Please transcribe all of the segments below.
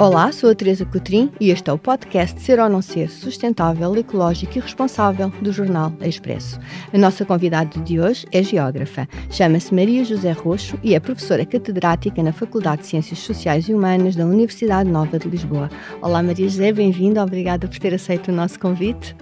Olá, sou a Teresa Cotrim e este é o podcast Ser ou Não Ser Sustentável, Ecológico e Responsável do jornal Expresso. A nossa convidada de hoje é geógrafa. Chama-se Maria José Roxo e é professora catedrática na Faculdade de Ciências Sociais e Humanas da Universidade Nova de Lisboa. Olá, Maria José, bem-vinda. Obrigada por ter aceito o nosso convite.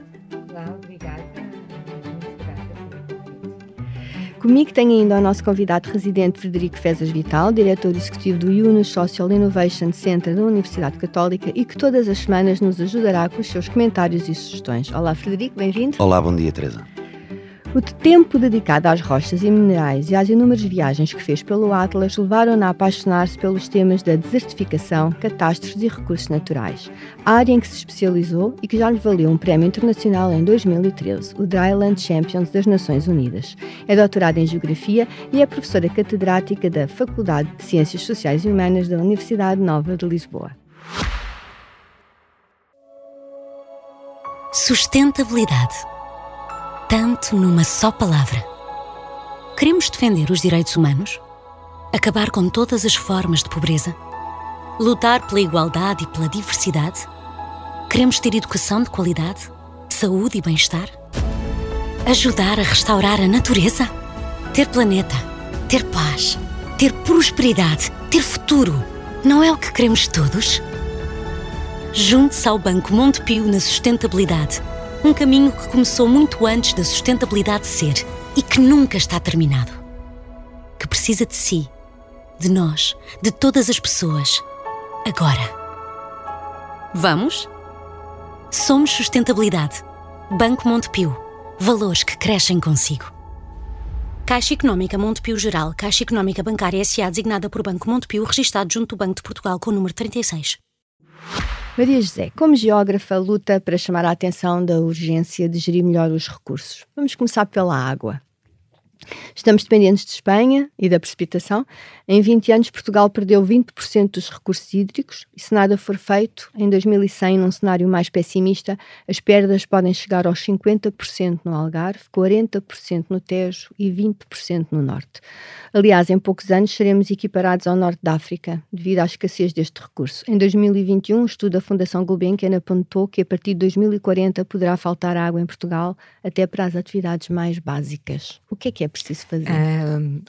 Comigo tenho ainda o nosso convidado residente Frederico Fezas Vital, diretor executivo do Yunus Social Innovation Center da Universidade Católica e que todas as semanas nos ajudará com os seus comentários e sugestões. Olá Frederico, bem-vindo. Olá, bom dia Teresa. O tempo dedicado às rochas e minerais e às inúmeras viagens que fez pelo Atlas levaram-na a apaixonar-se pelos temas da desertificação, catástrofes e recursos naturais, área em que se especializou e que já lhe valeu um prémio internacional em 2013, o Dryland Champions das Nações Unidas. É doutorada em Geografia e é professora catedrática da Faculdade de Ciências Sociais e Humanas da Universidade Nova de Lisboa. Sustentabilidade tanto numa só palavra. Queremos defender os direitos humanos? Acabar com todas as formas de pobreza? Lutar pela igualdade e pela diversidade? Queremos ter educação de qualidade, saúde e bem-estar? Ajudar a restaurar a natureza? Ter planeta, ter paz, ter prosperidade, ter futuro. Não é o que queremos todos? Junte-se ao Banco Montepio na sustentabilidade um caminho que começou muito antes da sustentabilidade ser e que nunca está terminado. Que precisa de si, de nós, de todas as pessoas. Agora. Vamos? Somos Sustentabilidade. Banco Montepio. Valores que crescem consigo. Caixa Económica Montepio Geral, Caixa Económica Bancária S.A. designada por Banco Montepio, registado junto do Banco de Portugal com o número 36. Maria José, como geógrafa, luta para chamar a atenção da urgência de gerir melhor os recursos. Vamos começar pela água. Estamos dependentes de Espanha e da precipitação. Em 20 anos, Portugal perdeu 20% dos recursos hídricos e, se nada for feito, em 2100, num cenário mais pessimista, as perdas podem chegar aos 50% no Algarve, 40% no Tejo e 20% no Norte. Aliás, em poucos anos seremos equiparados ao Norte da África, devido à escassez deste recurso. Em 2021, um estudo da Fundação Gulbenkian apontou que a partir de 2040 poderá faltar água em Portugal até para as atividades mais básicas. O que é que é preciso fazer?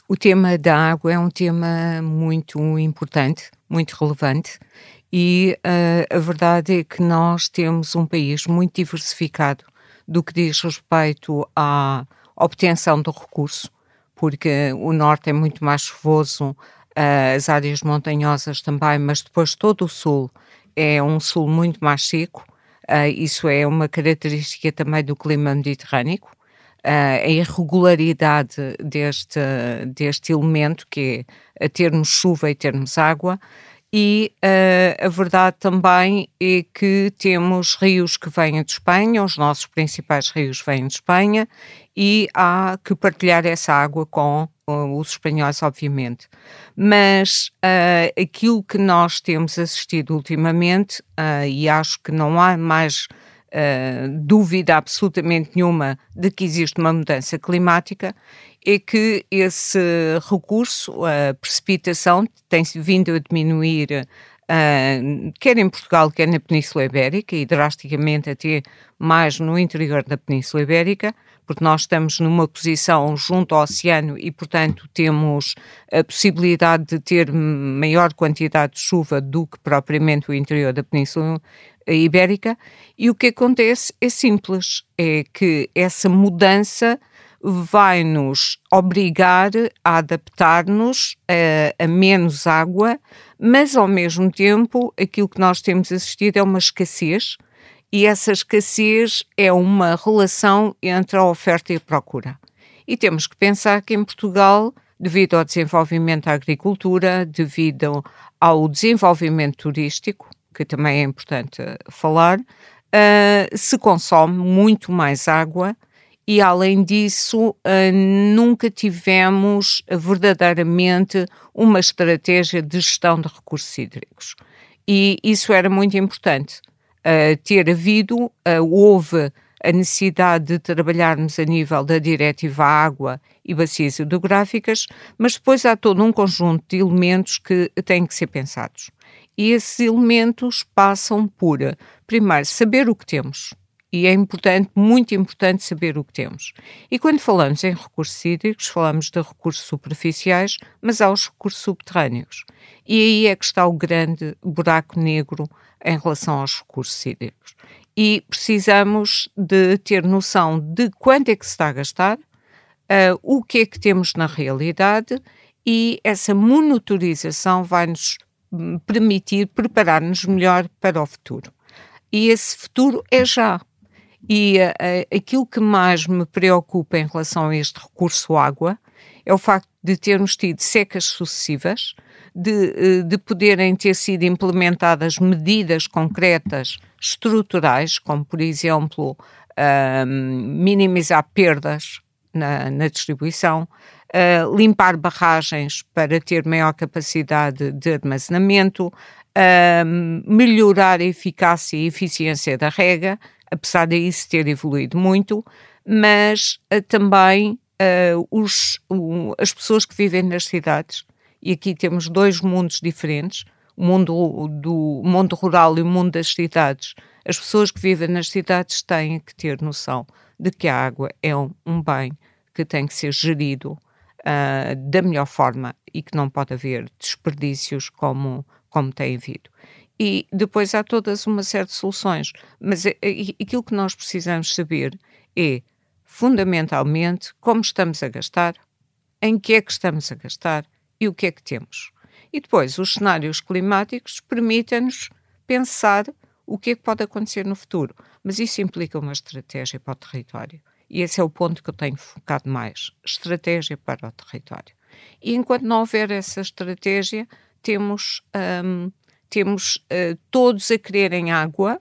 O tema da água é um tema muito importante, muito relevante, e uh, a verdade é que nós temos um país muito diversificado do que diz respeito à obtenção do recurso, porque o norte é muito mais chuvoso, uh, as áreas montanhosas também, mas depois todo o sul é um sul muito mais seco. Uh, isso é uma característica também do clima mediterrâneo a irregularidade deste, deste elemento, que é termos chuva e termos água, e uh, a verdade também é que temos rios que vêm de Espanha, os nossos principais rios vêm de Espanha, e há que partilhar essa água com os espanhóis, obviamente. Mas uh, aquilo que nós temos assistido ultimamente, e acho que não há mais uh, dúvida absolutamente nenhuma de que existe uma mudança climática, é que esse recurso, a precipitação, tem vindo a diminuir Uh, quer em Portugal, quer na Península Ibérica e drasticamente até mais no interior da Península Ibérica, porque nós estamos numa posição junto ao oceano e, portanto, temos a possibilidade de ter maior quantidade de chuva do que propriamente o interior da Península Ibérica. E o que acontece é simples: é que essa mudança vai nos obrigar a adaptar-nos a, a, menos água, mas ao mesmo tempo aquilo que nós temos assistido é uma escassez, e essa escassez é uma relação entre a oferta e a procura. E temos que pensar que em Portugal, devido ao desenvolvimento da agricultura, devido ao desenvolvimento turístico, que também é importante falar, uh, se consome muito mais água e, além disso, uh, nunca tivemos verdadeiramente uma estratégia de gestão de recursos hídricos. E isso era muito importante. Uh, ter havido, houve a necessidade de trabalharmos a nível da diretiva água e bacias hidrográficas, mas depois há todo um conjunto de elementos que têm que ser pensados E esses elementos passam por, primeiro, saber o que temos. E é importante, muito importante, saber o que temos. E quando falamos em recursos hídricos, falamos de recursos superficiais, mas há os recursos subterrâneos. E aí é que está o grande buraco negro em relação aos recursos hídricos. E precisamos de ter noção de quanto é que se está a gastar, uh, o que é que temos na realidade, e essa monitorização vai-nos permitir preparar-nos melhor para o futuro. E esse futuro é já. E uh, aquilo que mais me preocupa em relação a este recurso água é o facto de termos tido secas sucessivas, de, uh, de poderem ter sido implementadas medidas concretas estruturais, como por exemplo uh, minimizar perdas na, na distribuição, uh, limpar barragens para ter maior capacidade de armazenamento, uh, melhorar a eficácia e eficiência da rega, apesar de isso ter evoluído muito, mas uh, também os, as pessoas que vivem nas cidades, e aqui temos dois mundos diferentes, o mundo do mundo rural e o mundo das cidades. As pessoas que vivem nas cidades têm que ter noção de que a água é um, um bem que tem que ser gerido uh, da melhor forma e que não pode haver desperdícios como, como tem havido. E depois há todas uma série de soluções, mas é, aquilo que nós precisamos saber é, fundamentalmente, como estamos a gastar, em que é que estamos a gastar e o que é que temos. E depois, os cenários climáticos permitem-nos pensar o que é que pode acontecer no futuro, mas isso implica uma estratégia para o território. E esse é o ponto que eu tenho focado mais: estratégia para o território. E enquanto não houver essa estratégia, temos, um, temos uh, todos a quererem água,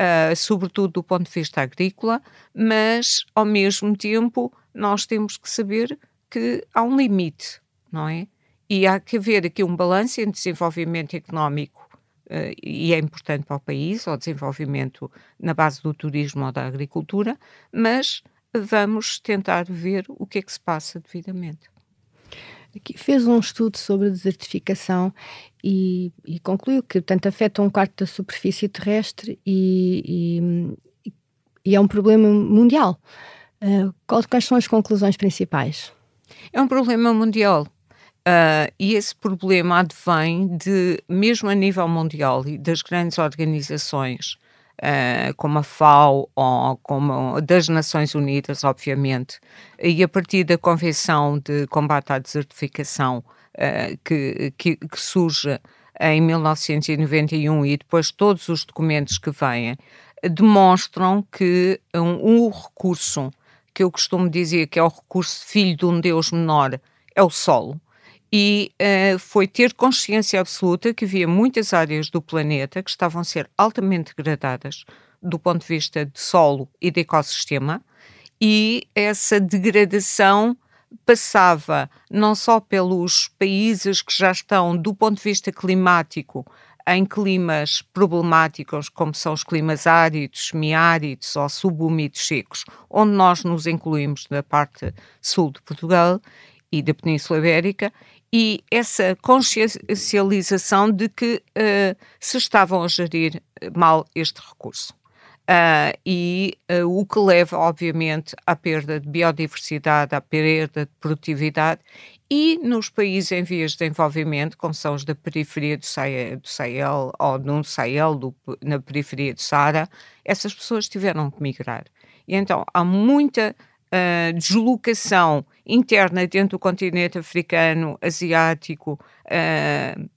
uh, sobretudo do ponto de vista agrícola, mas ao mesmo tempo nós temos que saber que há um limite, não é? E há que haver aqui um balanço entre desenvolvimento económico uh, e é importante para o país, o desenvolvimento na base do turismo ou da agricultura, mas vamos tentar ver o que é que se passa devidamente. Aqui fez um estudo sobre a desertificação e, e, concluiu que, portanto, afeta um quarto da superfície terrestre e, e, e é um problema mundial. Uh, quais são as conclusões principais? É um problema mundial. Uh, e esse problema advém de, mesmo a nível mundial e das grandes organizações uh, como a FAO ou como das Nações Unidas, obviamente, e a partir da Convenção de Combate à Desertificação uh, que, que, que, surge em 1991 e depois todos os documentos que vêm, demonstram que um, um recurso que eu costumo dizer que é o recurso filho de um Deus menor é o solo e uh, foi ter consciência absoluta que havia muitas áreas do planeta que estavam a ser altamente degradadas do ponto de vista de solo e de ecossistema, e essa degradação passava não só pelos países que já estão, do ponto de vista climático, em climas problemáticos, como são os climas áridos, semiáridos ou subúmidos secos, onde nós nos incluímos na parte sul de Portugal e da Península Ibérica, e essa consciencialização de que uh, se estavam a gerir mal este recurso. Uh, e uh, o que leva, obviamente, à perda de biodiversidade, à perda de produtividade, e nos países em vias de desenvolvimento, como são os da periferia do Sahel, do Sahel ou no Sahel, do, na periferia do Saara, essas pessoas tiveram que migrar. E então há muita uh, deslocação interna dentro do continente africano, asiático, uh,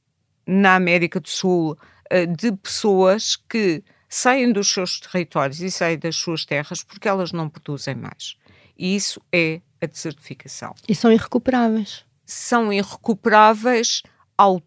na América do Sul, uh, de pessoas que saem dos seus territórios e saem das suas terras porque elas não produzem mais. E isso é a desertificação. E são irrecuperáveis. São irrecuperáveis ao, uh,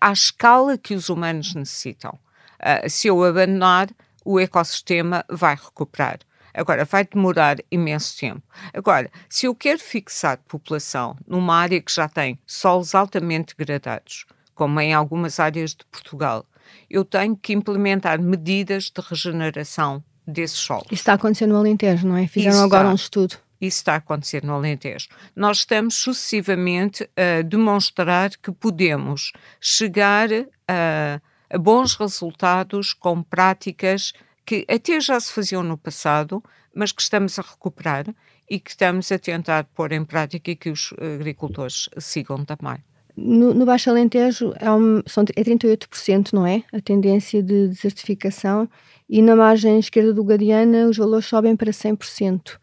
à escala que os humanos necessitam. Uh, se eu abandonar, o ecossistema vai recuperar. Agora, vai demorar imenso tempo. Agora, se eu quero fixar população numa área que já tem solos altamente degradados, como em algumas áreas de Portugal, eu tenho que implementar medidas de regeneração desses solos. Isso está acontecendo no Alentejo, não é? Fizeram Isso agora está. um estudo. Isso está a acontecer no Alentejo. Nós estamos sucessivamente a demonstrar que podemos chegar a, a bons resultados com práticas que até já se faziam no passado, mas que estamos a recuperar e que estamos a tentar pôr em prática e que os agricultores sigam também. No, no Baixo Alentejo é, um, são, é 38%, não é? A tendência de desertificação e na margem esquerda do Guadiana os valores sobem para 100%.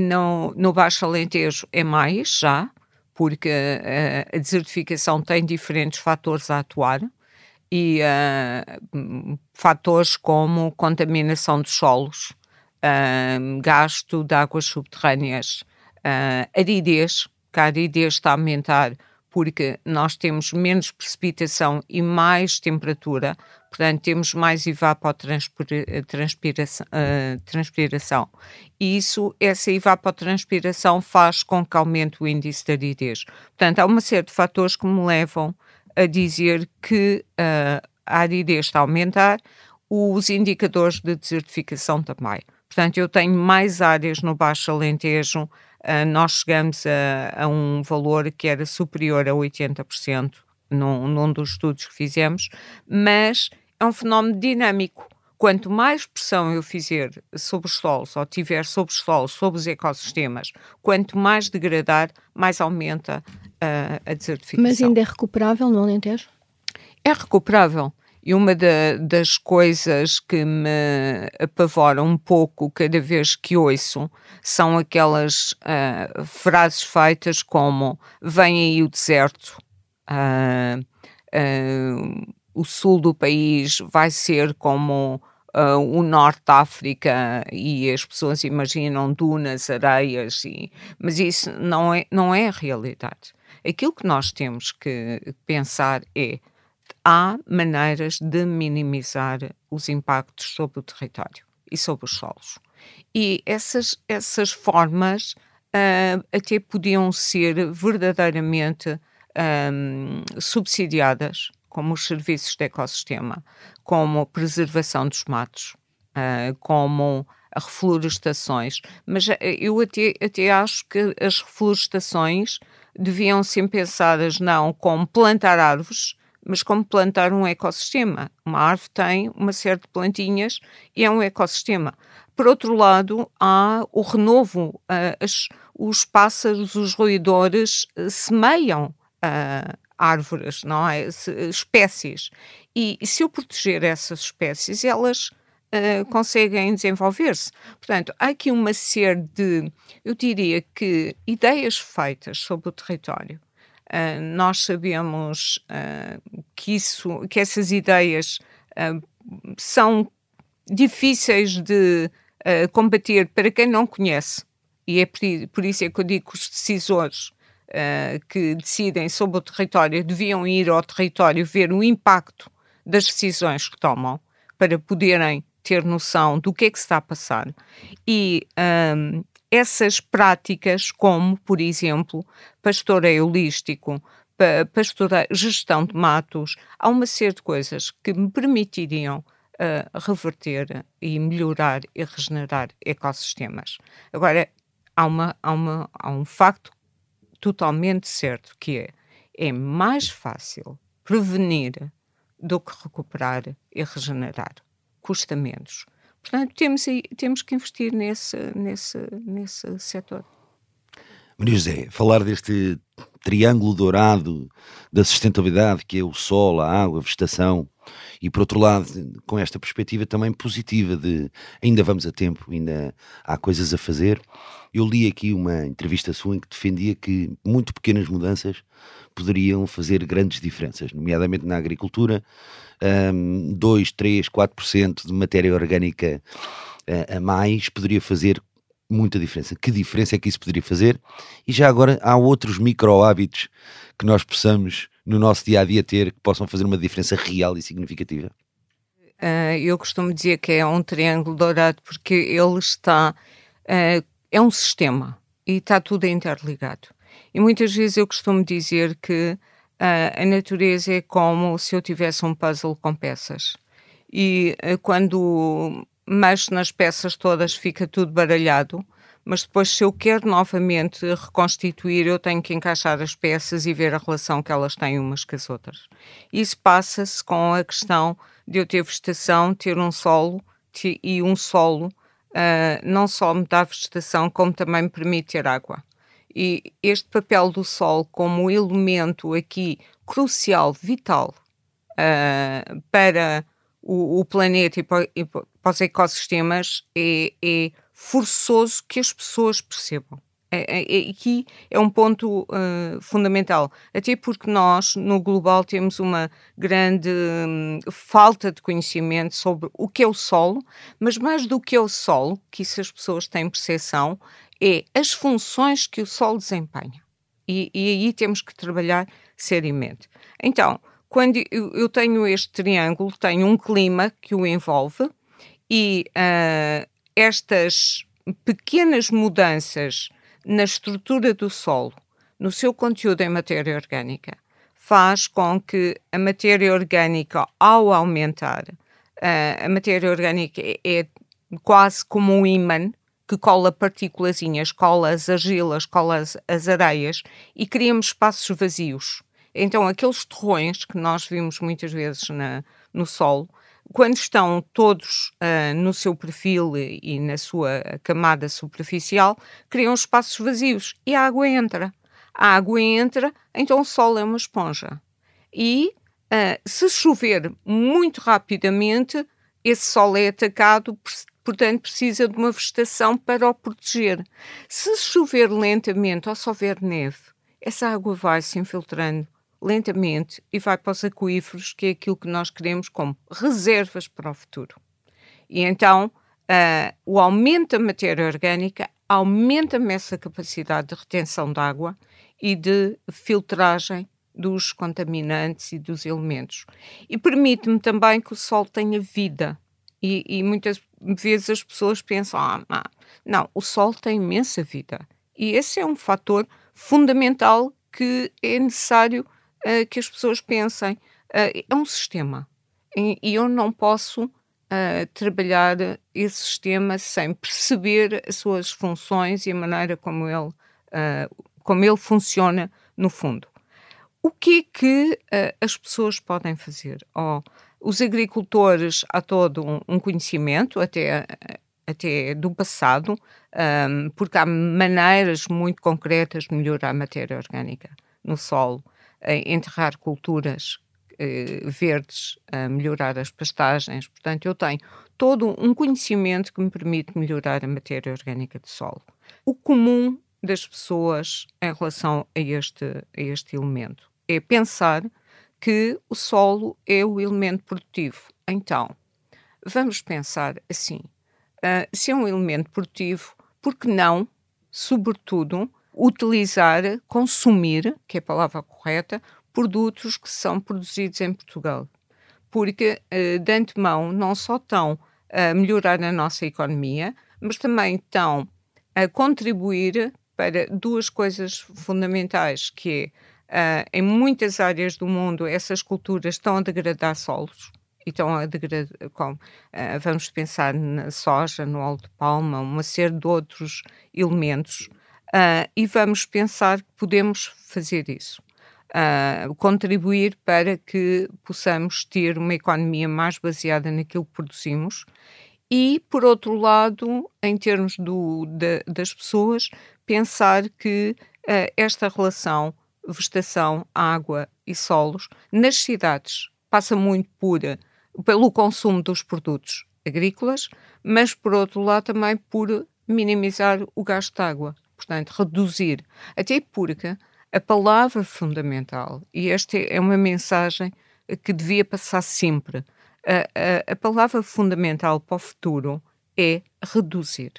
No, no Baixo Alentejo é mais já, porque uh, a desertificação tem diferentes fatores a atuar e uh, fatores como contaminação dos solos, uh, gasto de águas subterrâneas, aridez, que a aridez está a aumentar porque nós temos menos precipitação e mais temperatura, portanto, temos mais evapotranspiração. Uh, transpiração. E isso, essa evapotranspiração faz com que aumente o índice de aridez. Portanto, há uma série de fatores que me levam a dizer que uh, a aridez está a aumentar, os indicadores de desertificação também. Portanto, eu tenho mais áreas no Baixo Alentejo uh, nós chegamos a, a, um valor que era superior a 80% num, num dos estudos que fizemos, mas é um fenómeno dinâmico. Quanto mais pressão eu fizer sobre os solos, ou tiver sobre os solos, sobre os ecossistemas, quanto mais degradar, mais aumenta uh, a desertificação. Mas ainda é recuperável no Alentejo? É recuperável. E uma da, das coisas que me apavora um pouco cada vez que ouço são aquelas uh, frases feitas como vem aí o deserto, uh, uh, o sul do país vai ser como o norte da África e as pessoas imaginam dunas, areias, e, mas isso não é, não é a realidade. Aquilo que nós temos que pensar é há maneiras de minimizar os impactos sobre o território e sobre os solos. E essas, essas formas uh, até podiam ser verdadeiramente um, subsidiadas, como os serviços de ecossistema, como a preservação dos matos, uh, como a reflorestações. Mas eu até, até acho que as reflorestações deviam ser pensadas não como plantar árvores, mas como plantar um ecossistema. Uma árvore tem uma série de plantinhas e é um ecossistema. Por outro lado, há o renovo, uh, as, os pássaros, os roedores uh, semeiam uh, árvores, não é? espécies. E, e, se eu proteger essas espécies, elas uh, conseguem desenvolver-se. Portanto, há aqui uma série de, eu diria que, ideias feitas sobre o território Uh, nós sabemos uh, que, isso, que essas ideias uh, são difíceis de combater para quem não conhece. E é por, por, isso é que eu digo que os decisores que decidem sobre o território deviam ir ao território ver o impacto das decisões que tomam para poderem ter noção do que é que se está a passar. E um, essas práticas, como, por exemplo, pastoreio holístico, pastoreio, gestão de matos, há uma série de coisas que me permitiriam uh, reverter e melhorar e regenerar ecossistemas. Agora, há, uma, há, uma, há um facto totalmente certo que é, é mais fácil prevenir do que recuperar e regenerar. Custa menos. Portanto, temos, temos que investir nesse, nesse, nesse setor. Maria José, falar deste triângulo dourado da sustentabilidade, que é o sol, a água, a vegetação, e por outro lado, com esta perspectiva também positiva de ainda vamos a tempo, ainda há coisas a fazer. Eu li aqui uma entrevista sua em que defendia que muito pequenas mudanças poderiam fazer grandes diferenças, nomeadamente na agricultura, um, 2, 3, 4% de matéria orgânica uh, a mais poderia fazer muita diferença. Que diferença é que isso poderia fazer? E já agora há outros micro hábitos que nós possamos no nosso dia a dia ter que possam fazer uma diferença real e significativa? Uh, eu costumo dizer que é um triângulo dourado porque ele está. Uh, é um sistema e está tudo interligado. E muitas vezes eu costumo dizer que Uh, a natureza é como se eu tivesse um puzzle com peças. E uh, quando mexo nas peças todas fica tudo baralhado, mas depois, se eu quero novamente reconstituir, eu tenho que encaixar as peças e ver a relação que elas têm umas com as outras. Isso passa-se com a questão de eu ter vegetação, ter um solo e um solo uh, não só me dá vegetação, como também me permite ter água. E este papel do sol como elemento aqui crucial, vital uh, para o, o planeta e para, e para, os ecossistemas é, é forçoso que as pessoas percebam. É, é, é, aqui é um ponto uh, fundamental, até porque nós, no global, temos uma grande um, falta de conhecimento sobre o que é o solo, mas mais do que é o solo, que isso as pessoas têm percepção, é as funções que o solo desempenha. E, e aí temos que trabalhar seriamente. Então, quando eu tenho este triângulo, tenho um clima que o envolve e uh, estas pequenas mudanças na estrutura do solo, no seu conteúdo em matéria orgânica, faz com que a matéria orgânica, ao aumentar, uh, a matéria orgânica é, é quase como um ímã que cola partículazinhas, cola as argilas, cola as, as areias e criamos espaços vazios. Então, aqueles torrões que nós vimos muitas vezes na, no solo, quando estão todos uh, no seu perfil e, e, na sua camada superficial, criam espaços vazios e a água entra. A água entra, então o solo é uma esponja. E uh, se chover muito rapidamente, esse solo é atacado, portanto precisa de uma vegetação para o proteger. Se chover lentamente ou se houver neve, essa água vai se infiltrando lentamente e vai para os aquíferos, que é aquilo que nós queremos como reservas para o futuro. E então uh, o aumento da matéria orgânica aumenta-me essa capacidade de retenção de água e de filtragem dos contaminantes e dos elementos. E permite-me também que o sol tenha vida. E, e muitas vezes as pessoas pensam: ah, não, o sol tem imensa vida. E esse é um fator fundamental que é necessário uh, que as pessoas pensem. Uh, é um sistema e, e eu não posso uh, trabalhar esse sistema sem perceber as suas funções e a maneira como ele, como ele funciona no fundo. O que é que as pessoas podem fazer? Oh, os agricultores há todo um, conhecimento, até até do passado, um, porque há maneiras muito concretas de melhorar a matéria orgânica no solo enterrar culturas eh, verdes, melhorar as pastagens. Portanto, eu tenho todo um conhecimento que me permite melhorar a matéria orgânica do solo. O comum das pessoas em relação a este, a este elemento é pensar que o solo é o elemento produtivo. Então, vamos pensar assim: uh, se é um elemento produtivo, por que não, sobretudo, utilizar, consumir, que é a palavra correta, produtos que são produzidos em Portugal. Porque, uh, de antemão, não só estão a melhorar a nossa economia, mas também estão a contribuir para duas coisas fundamentais, que é, uh, em muitas áreas do mundo, essas culturas estão a degradar solos, e estão a degradar, com, uh, vamos pensar na soja, no óleo de palma, uma série de outros elementos, Uh, e vamos pensar que podemos fazer isso. Uh, contribuir para que possamos ter uma economia mais baseada naquilo que produzimos e, por outro lado, em termos do, de, das pessoas, pensar que uh, esta relação vegetação, água e solos nas cidades passa muito por, pelo consumo dos produtos agrícolas, mas, por outro lado, também por minimizar o gasto de água portanto, reduzir. Até porque a palavra fundamental, e esta é uma mensagem que devia passar sempre, a, a, a palavra fundamental para o futuro é reduzir.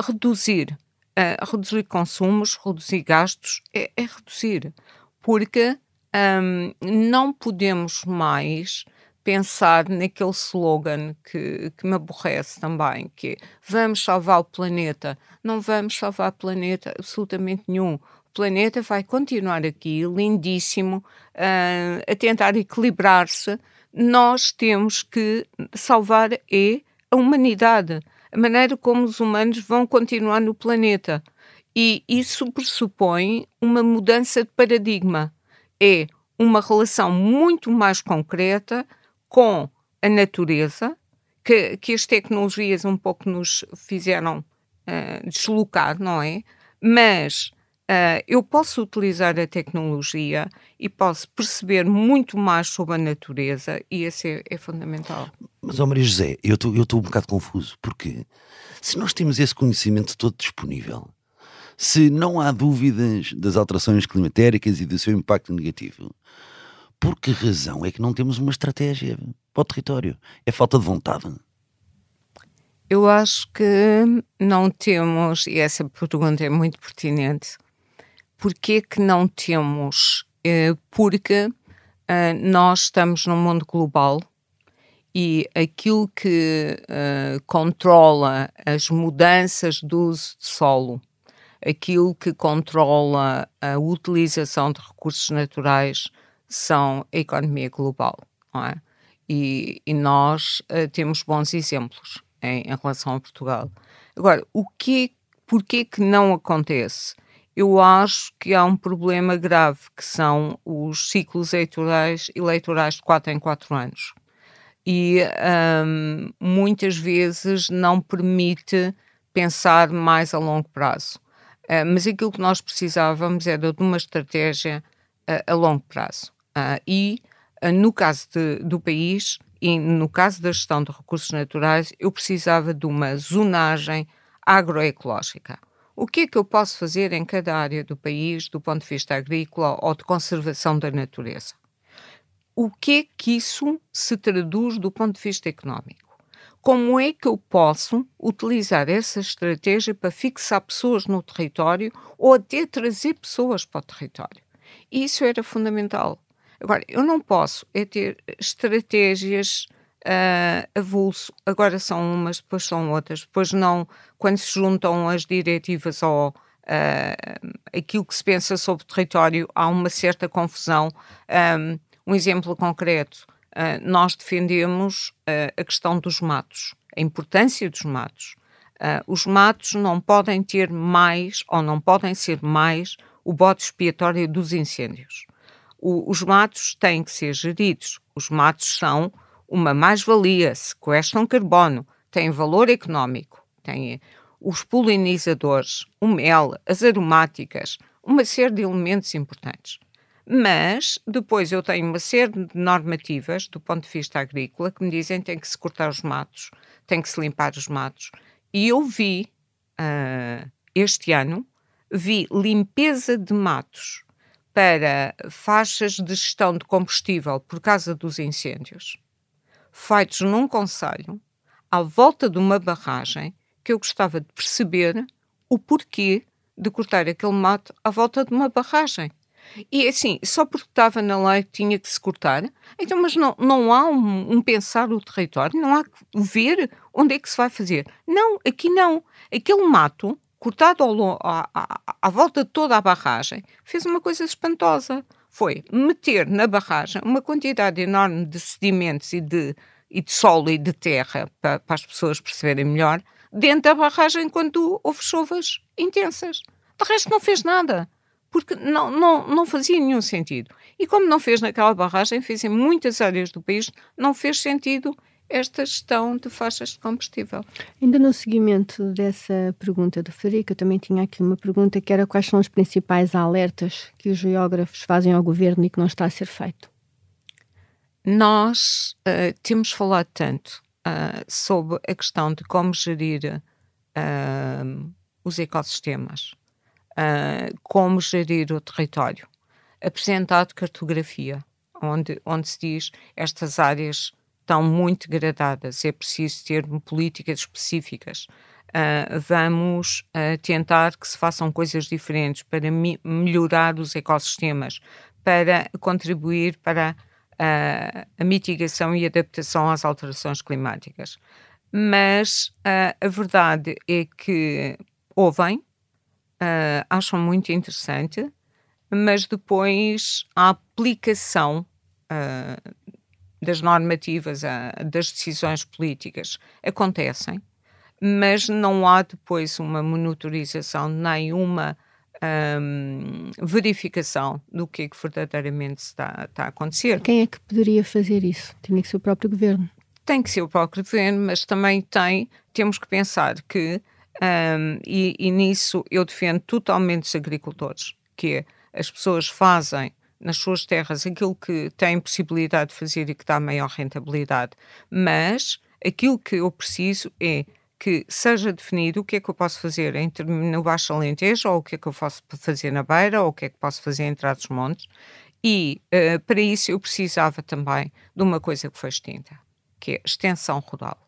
Reduzir. Uh, reduzir consumos, reduzir gastos, é, é reduzir. Porque um, não podemos mais pensar naquele slogan que, que me aborrece também, que é vamos salvar o planeta. Não vamos salvar o planeta absolutamente nenhum. O planeta vai continuar aqui, lindíssimo, uh, a tentar equilibrar-se. Nós temos que salvar é a humanidade. A maneira como os humanos vão continuar no planeta. E isso pressupõe uma mudança de paradigma. É uma relação muito mais concreta com a natureza, que, que as tecnologias um pouco nos fizeram uh, deslocar, não é? Mas uh, eu posso utilizar a tecnologia e posso perceber muito mais sobre a natureza e isso é, é fundamental. Mas, ó Maria José, eu estou um bocado confuso, porque se nós temos esse conhecimento todo disponível, se não há dúvidas das alterações climatéricas e do seu impacto negativo, por que razão é que não temos uma estratégia para o território? É falta de vontade? Eu acho que não temos, e essa pergunta é muito pertinente, porquê que não temos? Eh, porque uh, nós estamos num mundo global e aquilo que uh, controla as mudanças do uso de solo, aquilo que controla a utilização de recursos naturais são a economia global, não é? E, e nós temos bons exemplos em, em, relação a Portugal. Agora, o que, porquê que não acontece? Eu acho que há um problema grave, que são os ciclos eleitorais, eleitorais de 4 em 4 anos. E um, muitas vezes não permite pensar mais a longo prazo. Uh, mas aquilo que nós precisávamos era de uma estratégia uh, a longo prazo. Uh, e, no caso de, do país, e no caso da gestão de recursos naturais, eu precisava de uma zonagem agroecológica. O que é que eu posso fazer em cada área do país, do ponto de vista agrícola ou de conservação da natureza? O que é que isso se traduz do ponto de vista económico? Como é que eu posso utilizar essa estratégia para fixar pessoas no território ou até trazer pessoas para o território? Isso era fundamental. Agora, eu não posso é ter estratégias uh, avulso, agora são umas, depois são outras, depois não, quando se juntam as diretivas ou uh, aquilo que se pensa sobre o território, há uma certa confusão. Um, um exemplo concreto, uh, nós defendemos a questão dos matos, a importância dos matos. os matos não podem ter mais ou não podem ser mais o bode expiatório dos incêndios o, os matos têm que ser geridos. Os matos são uma mais-valia, sequestram carbono, têm valor económico, têm os polinizadores, o mel, as aromáticas, uma série de elementos importantes. Mas depois eu tenho uma série de normativas do ponto de vista agrícola que me dizem que tem que se cortar os matos, tem que se limpar os matos. E eu vi uh, este ano vi limpeza de matos para faixas de gestão de combustível por causa dos incêndios, feitos num conselho, à volta de uma barragem, que eu gostava de perceber o porquê de cortar aquele mato à volta de uma barragem. E assim, só porque estava na lei que tinha que se cortar, então, mas não, não há um, um pensar o território, não há que ver onde é que se vai fazer. Não, aqui não. Aquele mato cortado ao, à, à, à volta de toda a barragem, fez uma coisa espantosa. Foi meter na barragem uma quantidade enorme de sedimentos e de, e de solo e de terra, para, para as pessoas perceberem melhor, dentro da barragem quando houve chuvas intensas. De resto, não fez nada, porque não, não, não fazia nenhum sentido. E como não fez naquela barragem, fez em muitas áreas do país, não fez sentido esta gestão de faixas de combustível. Ainda no seguimento dessa pergunta do Federico, eu também tinha aqui uma pergunta que era quais são os principais alertas que os geógrafos fazem ao governo e que não está a ser feito? Nós uh, temos falado tanto uh, sobre a questão de como gerir uh, os ecossistemas, como gerir o território, apresentado cartografia, onde, onde se diz estas áreas estão muito degradadas, é preciso ter políticas específicas. Uh, vamos uh, tentar que se façam coisas diferentes para melhorar os ecossistemas, para contribuir para uh, a mitigação e adaptação às alterações climáticas. Mas a verdade é que ouvem, acham muito interessante, mas depois a aplicação das normativas, das decisões políticas acontecem, mas não há depois uma monitorização nem uma um, verificação do que é que verdadeiramente está, está a acontecer. Quem é que poderia fazer isso? Tinha que ser o próprio governo. Tem que ser o próprio governo, mas também tem, temos que pensar que, um, e, e nisso eu defendo totalmente os agricultores, que é, as pessoas fazem nas suas terras aquilo que têm possibilidade de fazer e que dá maior rentabilidade, mas aquilo que eu preciso é que seja definido o que é que eu posso fazer em, no Baixo Alentejo, ou o que é que eu posso fazer na Beira, ou o que é que posso fazer em Trás-os-Montes, e uh, para isso eu precisava também de uma coisa que foi extinta, que é extensão rural.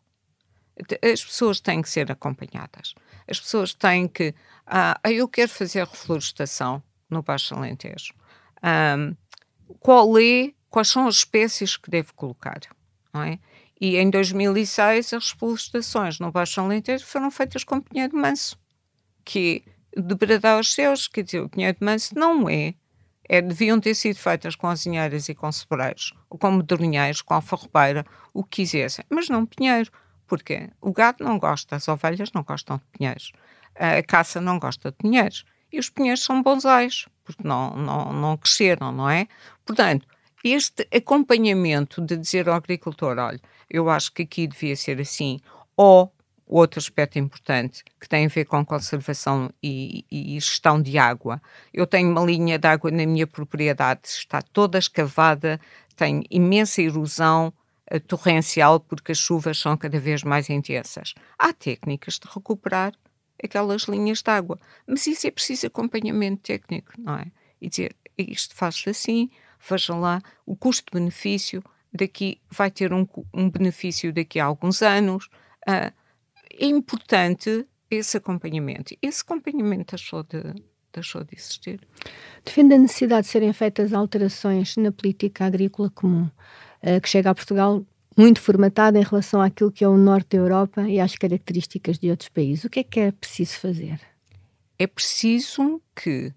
As pessoas têm que ser acompanhadas. As pessoas têm que. Ah, eu quero fazer reflorestação no Baixo Alentejo. Um, qual é, quais são as espécies que devo colocar? Não é? E em 2006 as reflorestações no Baixo Alentejo foram feitas com pinheiro manso, que debradar os seus, quer dizer, o pinheiro manso não é, é, deviam ter sido feitas com azinheiras e com sobreiros, ou com medronheiros, com alfarrobeira, o que quisessem, mas não pinheiro, porque o gado não gosta, as ovelhas não gostam de pinheiros, a caça não gosta de pinheiros, e os pinheiros são bonsais, porque não, não, não cresceram, não é? Portanto, este acompanhamento de dizer ao agricultor, olha, eu acho que aqui devia ser assim, ou outro aspecto importante que tem a ver com conservação e, e, gestão de água. Eu tenho uma linha de água na minha propriedade, está toda escavada, tem imensa erosão uh, torrencial porque as chuvas são cada vez mais intensas. Há técnicas de recuperar aquelas linhas de água, mas isso é preciso acompanhamento técnico, não é? E dizer, isto faz-se assim, vejam lá, o custo-benefício daqui vai ter um, um, benefício daqui a alguns anos. Uh, é importante esse acompanhamento. Esse acompanhamento deixou de, deixou de existir. Defende a necessidade de serem feitas alterações na política agrícola comum, uh, que chega a Portugal muito formatada em relação àquilo que é o norte da Europa e às características de outros países. O que é que é preciso fazer? É preciso que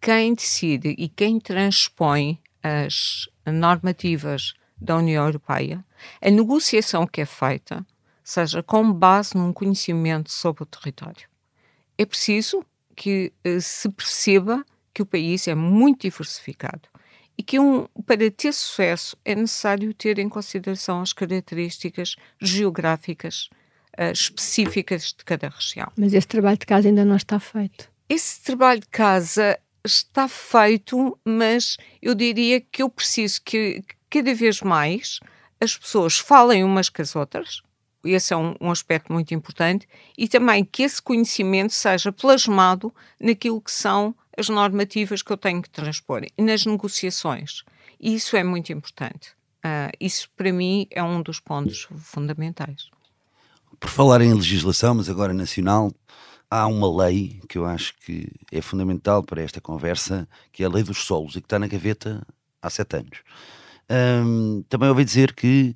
quem decide e quem transpõe as normativas da União Europeia, a negociação que é feita seja com base num conhecimento sobre o território. É preciso que uh, se perceba que o país é muito diversificado e que um, para ter sucesso é necessário ter em consideração as características geográficas uh, específicas de cada região. Mas esse trabalho de casa ainda não está feito. Esse trabalho de casa está feito, mas eu diria que eu preciso que cada vez mais as pessoas falem umas com as outras, esse é um, um, aspecto muito importante, e também que esse conhecimento seja plasmado naquilo que são as normativas que eu tenho que transpor e nas negociações. E isso é muito importante. Uh, isso, para mim, é um dos pontos fundamentais. Por falar em legislação, mas agora nacional, há uma lei que eu acho que é fundamental para esta conversa, que é a lei dos solos, e que está na gaveta há sete anos. Também ouvi dizer que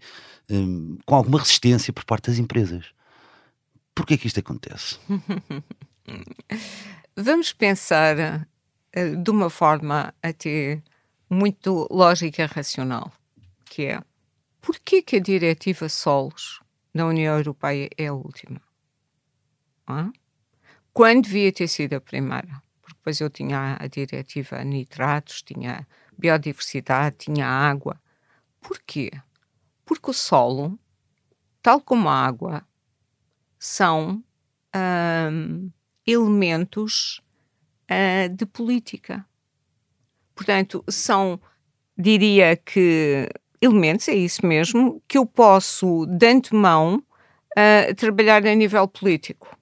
com alguma resistência por parte das empresas. Porquê que isto acontece? Vamos pensar de uma forma até muito lógica e racional, que é porquê que a diretiva solos da União Europeia é a última? Quando devia ter sido a primeira? Porque depois eu tinha a diretiva nitratos, tinha biodiversidade, tinha água. Porquê? Porque o solo, tal como a água, são hum, elementos uh, de política. Portanto, são, diria que, elementos, é isso mesmo, que eu posso, de antemão, uh, trabalhar a nível político.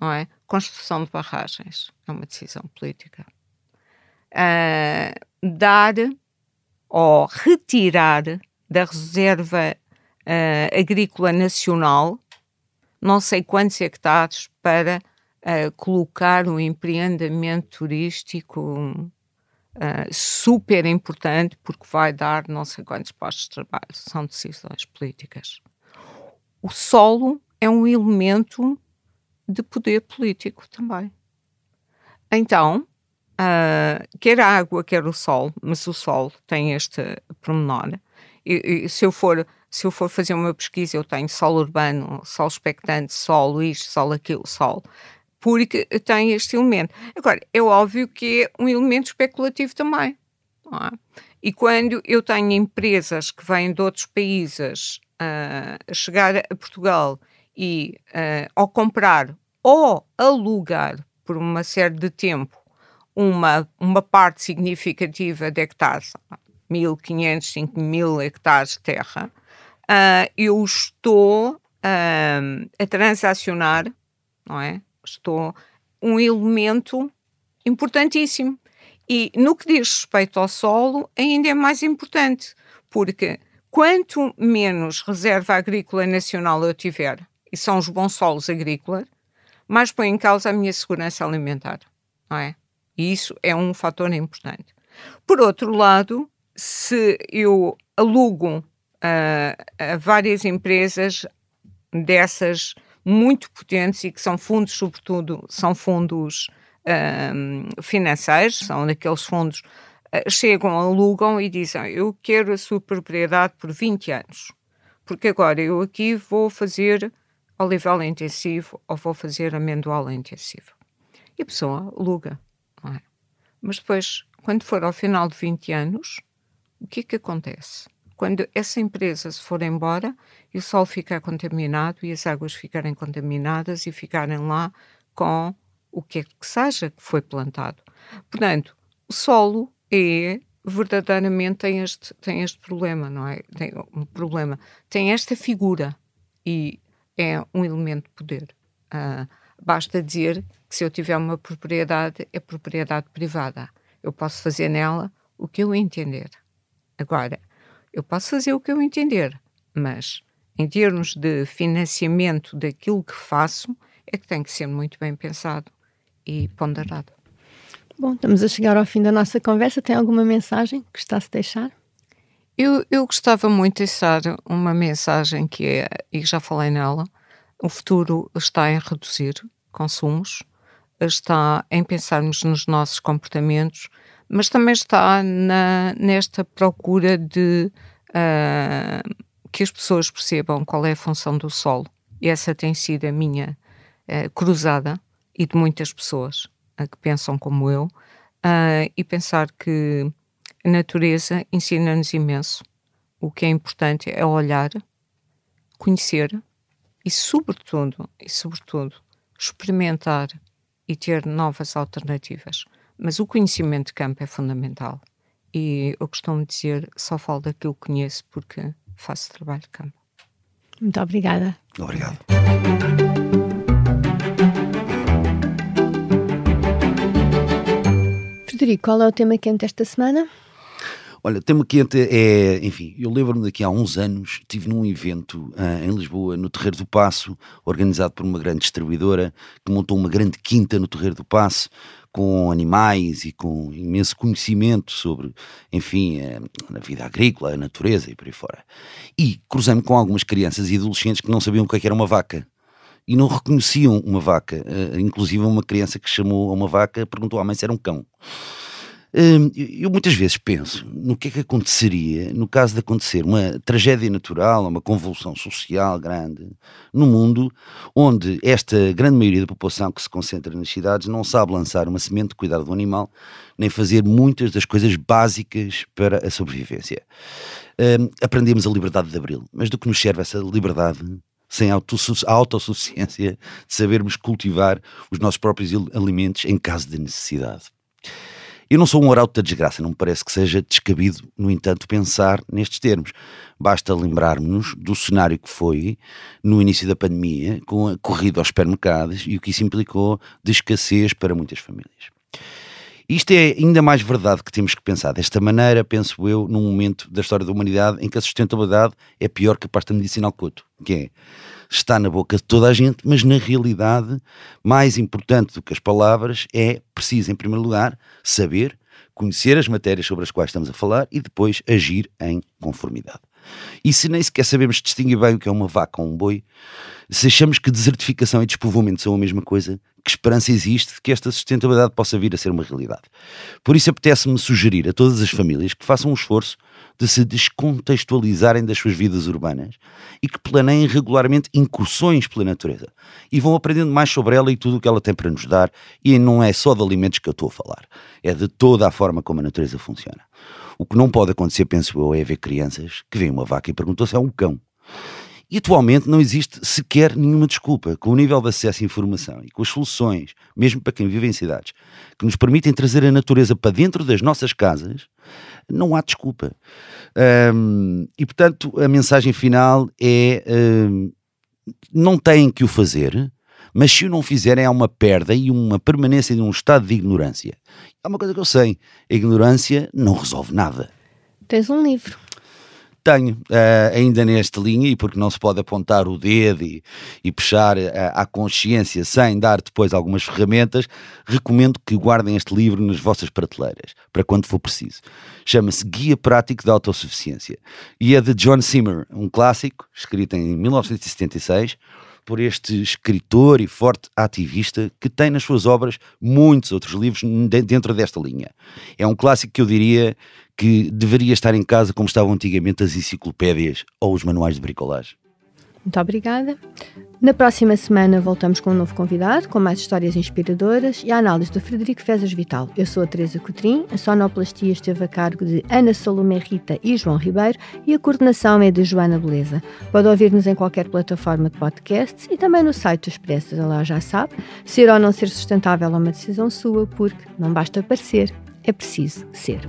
Não é? Construção de barragens é uma decisão política. Uh, dar ou retirar da reserva uh, agrícola nacional não sei quantos hectares para uh, colocar um empreendimento turístico uh, super importante porque vai dar não sei quantos postos de trabalho. São decisões políticas. O solo é um elemento de poder político também. Então, uh, quer a água, quer o sol, mas o sol tem este pormenor. E, e, se eu for se eu for fazer uma pesquisa, eu tenho sol urbano, sol expectante, sol isto, sol aquilo, sol, porque tem este elemento. Agora, é óbvio que é um elemento especulativo também. É? E quando eu tenho empresas que vêm de outros países uh, a chegar a Portugal e uh, ao comprar ou alugar por uma série de tempo uma, uma parte significativa de hectares, 1.500, 5.000 hectares de terra, uh, eu estou uh, a transacionar, não é? Estou um elemento importantíssimo. E no que diz respeito ao solo, ainda é mais importante, porque quanto menos reserva agrícola nacional eu tiver, e são os bons solos agrícolas, mais põe em causa a minha segurança alimentar, não é? E isso é um fator importante. Por outro lado, se eu alugo uh, a várias empresas dessas muito potentes e que são fundos, sobretudo, são fundos uh, financeiros, são daqueles fundos, uh, chegam, alugam e dizem: Eu quero a sua propriedade por 20 anos, porque agora eu aqui vou fazer olival intensivo ou vou fazer amendoal intensivo. E a pessoa aluga. É? Mas depois, quando for ao final de 20 anos, o que é que acontece? Quando essa empresa se for embora e o solo ficar contaminado e as águas ficarem contaminadas e ficarem lá com o que é que seja que foi plantado. Portanto, o solo é verdadeiramente tem este, tem este problema, não é? Tem um problema, tem esta figura e é um elemento de poder. Uh, basta dizer que se eu tiver uma propriedade, é propriedade privada. Eu posso fazer nela o que eu entender. Agora, eu posso fazer o que eu entender, mas em termos de financiamento daquilo que faço, é que tem que ser muito bem pensado e ponderado. Bom, estamos a chegar ao fim da nossa conversa. Tem alguma mensagem que gostasse de deixar? Eu, eu gostava muito de deixar uma mensagem que é, e já falei nela, o futuro está em reduzir consumos, está em pensarmos nos nossos comportamentos, mas também está na, nesta procura de uh, que as pessoas percebam qual é a função do solo. Essa tem sido a minha uh, cruzada e de muitas pessoas uh, que pensam como eu, e pensar que a natureza ensina-nos imenso. O que é importante é olhar, conhecer e, sobretudo, e sobretudo, experimentar e ter novas alternativas. Mas o conhecimento de campo é fundamental. E eu costumo dizer, só falo daquilo que conheço porque faço trabalho de campo. Muito obrigada. Obrigado. Frederico, qual é o tema quente esta semana? Olha, tema quente é, enfim, eu lembro-me daqui há uns anos, estive num evento uh, em Lisboa, no Terreiro do Passo, organizado por uma grande distribuidora, que montou uma grande quinta no Terreiro do Passo, com animais e com imenso conhecimento sobre, enfim, a, a vida agrícola, a natureza e por aí fora. E cruzei-me com algumas crianças e adolescentes que não sabiam o que é era uma vaca e não reconheciam uma vaca. Uh, inclusive, uma criança que chamou uma vaca perguntou à mãe se era um cão. Hum, eu muitas vezes penso no que é que aconteceria no caso de acontecer uma tragédia natural, uma convulsão social grande no mundo, onde esta grande maioria da população que se concentra nas cidades não sabe lançar uma semente de cuidado do animal, nem fazer muitas das coisas básicas para a sobrevivência. Um, aprendemos a liberdade de abril, mas do que nos serve essa liberdade sem a autossuficiência de sabermos cultivar os nossos próprios alimentos em caso de necessidade? Eu não sou um arauto da desgraça, não me parece que seja descabido, no entanto, pensar nestes termos. Basta lembrarmos do cenário que foi no início da pandemia, com a corrida aos supermercados e o que isso implicou de escassez para muitas famílias. Isto é ainda mais verdade que temos que pensar desta maneira, penso eu, num momento da história da humanidade em que a sustentabilidade é pior que a pasta medicinal coto, que é está na boca de toda a gente, mas na realidade, mais importante do que as palavras, é preciso, em primeiro lugar, saber, conhecer as matérias sobre as quais estamos a falar e depois agir em conformidade. E se nem sequer sabemos distinguir bem o que é uma vaca ou um boi, se achamos que desertificação e despovoamento são a mesma coisa, que esperança existe de que esta sustentabilidade possa vir a ser uma realidade. Por isso apetece-me sugerir a todas as famílias que façam um esforço de se descontextualizarem das suas vidas urbanas e que planeiem regularmente incursões pela natureza e vão aprendendo mais sobre ela e tudo o que ela tem para nos dar. E não é só de alimentos que eu estou a falar, é de toda a forma como a natureza funciona. O que não pode acontecer, penso eu, é ver crianças que veem uma vaca e perguntam se é um cão. E atualmente não existe sequer nenhuma desculpa, com o nível de acesso à informação e com as soluções, mesmo para quem vive em cidades, que nos permitem trazer a natureza para dentro das nossas casas, não há desculpa. E portanto, a mensagem final é: não têm que o fazer, mas se o não fizerem, há uma perda e uma permanência de um estado de ignorância. É uma coisa que eu sei: a ignorância não resolve nada. Tens um livro. Tenho, uh, ainda nesta linha, e porque não se pode apontar o dedo e, e puxar uh, à consciência sem dar depois algumas ferramentas, recomendo que guardem este livro nas vossas prateleiras, para quando for preciso. Chama-se Guia Prático da Autossuficiência e é de John Simmer, um clássico, escrito em 1976 por este escritor e forte ativista que tem nas suas obras muitos outros livros dentro desta linha. É um clássico que eu diria que deveria estar em casa como estavam antigamente as enciclopédias ou os manuais de bricolagem. Muito obrigada. Na próxima semana voltamos com um novo convidado, com mais histórias inspiradoras e a análise do Frederico Fezas Vital. Eu sou a Teresa Cotrim, a sonoplastia esteve a cargo de Ana Salomé Rita e João Ribeiro e a coordenação é de Joana Beleza. Pode ouvir-nos em qualquer plataforma de podcasts e também no site do Expresso, lá já sabe. Ser ou não ser sustentável é uma decisão sua, porque não basta parecer, é preciso ser.